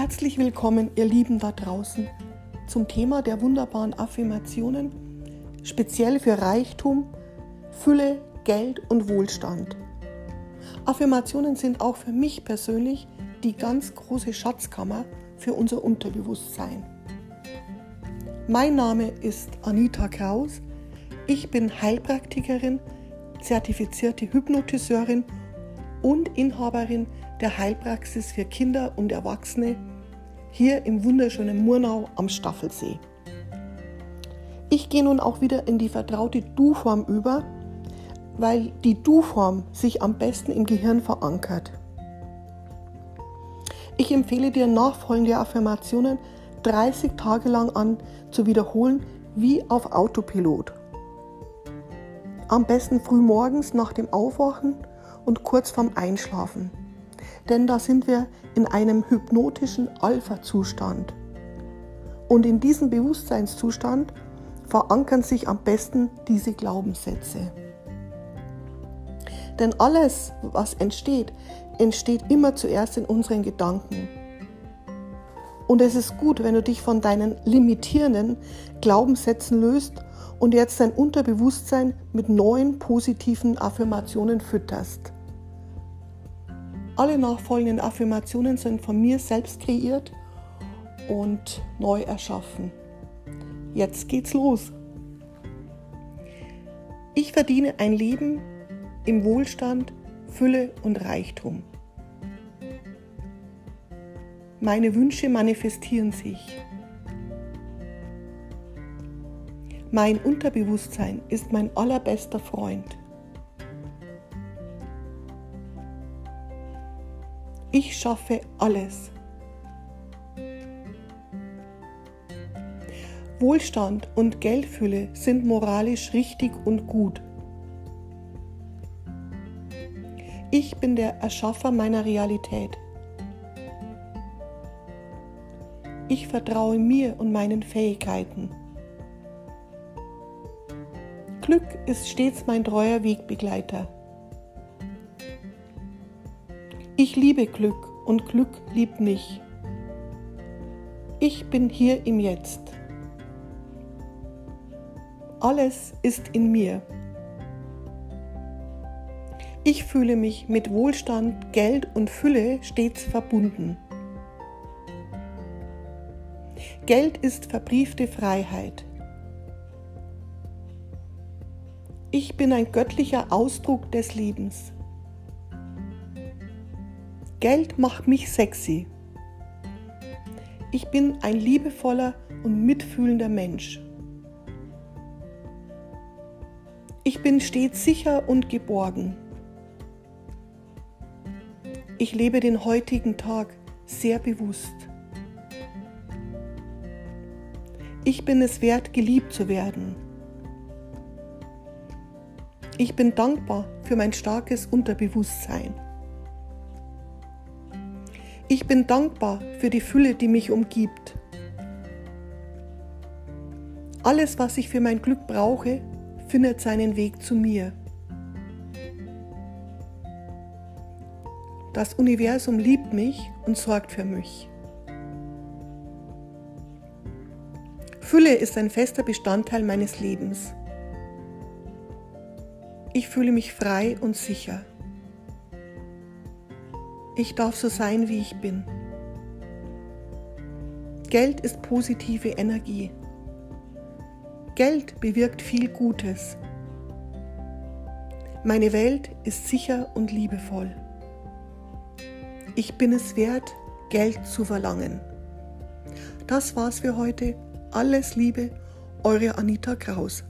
Herzlich willkommen, ihr Lieben da draußen, zum Thema der wunderbaren Affirmationen, speziell für Reichtum, Fülle, Geld und Wohlstand. Affirmationen sind auch für mich persönlich die ganz große Schatzkammer für unser Unterbewusstsein. Mein Name ist Anita Kraus. Ich bin Heilpraktikerin, zertifizierte Hypnotiseurin und Inhaberin der Heilpraxis für Kinder und Erwachsene hier im wunderschönen Murnau am Staffelsee. Ich gehe nun auch wieder in die vertraute Du-Form über, weil die Du-Form sich am besten im Gehirn verankert. Ich empfehle dir nachfolgende Affirmationen 30 Tage lang an zu wiederholen, wie auf Autopilot. Am besten früh morgens nach dem Aufwachen und kurz vorm Einschlafen. Denn da sind wir in einem hypnotischen Alpha-Zustand. Und in diesem Bewusstseinszustand verankern sich am besten diese Glaubenssätze. Denn alles, was entsteht, entsteht immer zuerst in unseren Gedanken. Und es ist gut, wenn du dich von deinen limitierenden Glaubenssätzen löst und jetzt dein Unterbewusstsein mit neuen positiven Affirmationen fütterst. Alle nachfolgenden Affirmationen sind von mir selbst kreiert und neu erschaffen. Jetzt geht's los. Ich verdiene ein Leben im Wohlstand, Fülle und Reichtum. Meine Wünsche manifestieren sich. Mein Unterbewusstsein ist mein allerbester Freund. Ich schaffe alles. Wohlstand und Geldfülle sind moralisch richtig und gut. Ich bin der Erschaffer meiner Realität. Ich vertraue mir und meinen Fähigkeiten. Glück ist stets mein treuer Wegbegleiter. Ich liebe Glück und Glück liebt mich. Ich bin hier im Jetzt. Alles ist in mir. Ich fühle mich mit Wohlstand, Geld und Fülle stets verbunden. Geld ist verbriefte Freiheit. Ich bin ein göttlicher Ausdruck des Lebens. Geld macht mich sexy. Ich bin ein liebevoller und mitfühlender Mensch. Ich bin stets sicher und geborgen. Ich lebe den heutigen Tag sehr bewusst. Ich bin es wert, geliebt zu werden. Ich bin dankbar für mein starkes Unterbewusstsein. Ich bin dankbar für die Fülle, die mich umgibt. Alles, was ich für mein Glück brauche, findet seinen Weg zu mir. Das Universum liebt mich und sorgt für mich. Fülle ist ein fester Bestandteil meines Lebens. Ich fühle mich frei und sicher. Ich darf so sein, wie ich bin. Geld ist positive Energie. Geld bewirkt viel Gutes. Meine Welt ist sicher und liebevoll. Ich bin es wert, Geld zu verlangen. Das war's für heute. Alles Liebe, eure Anita Kraus.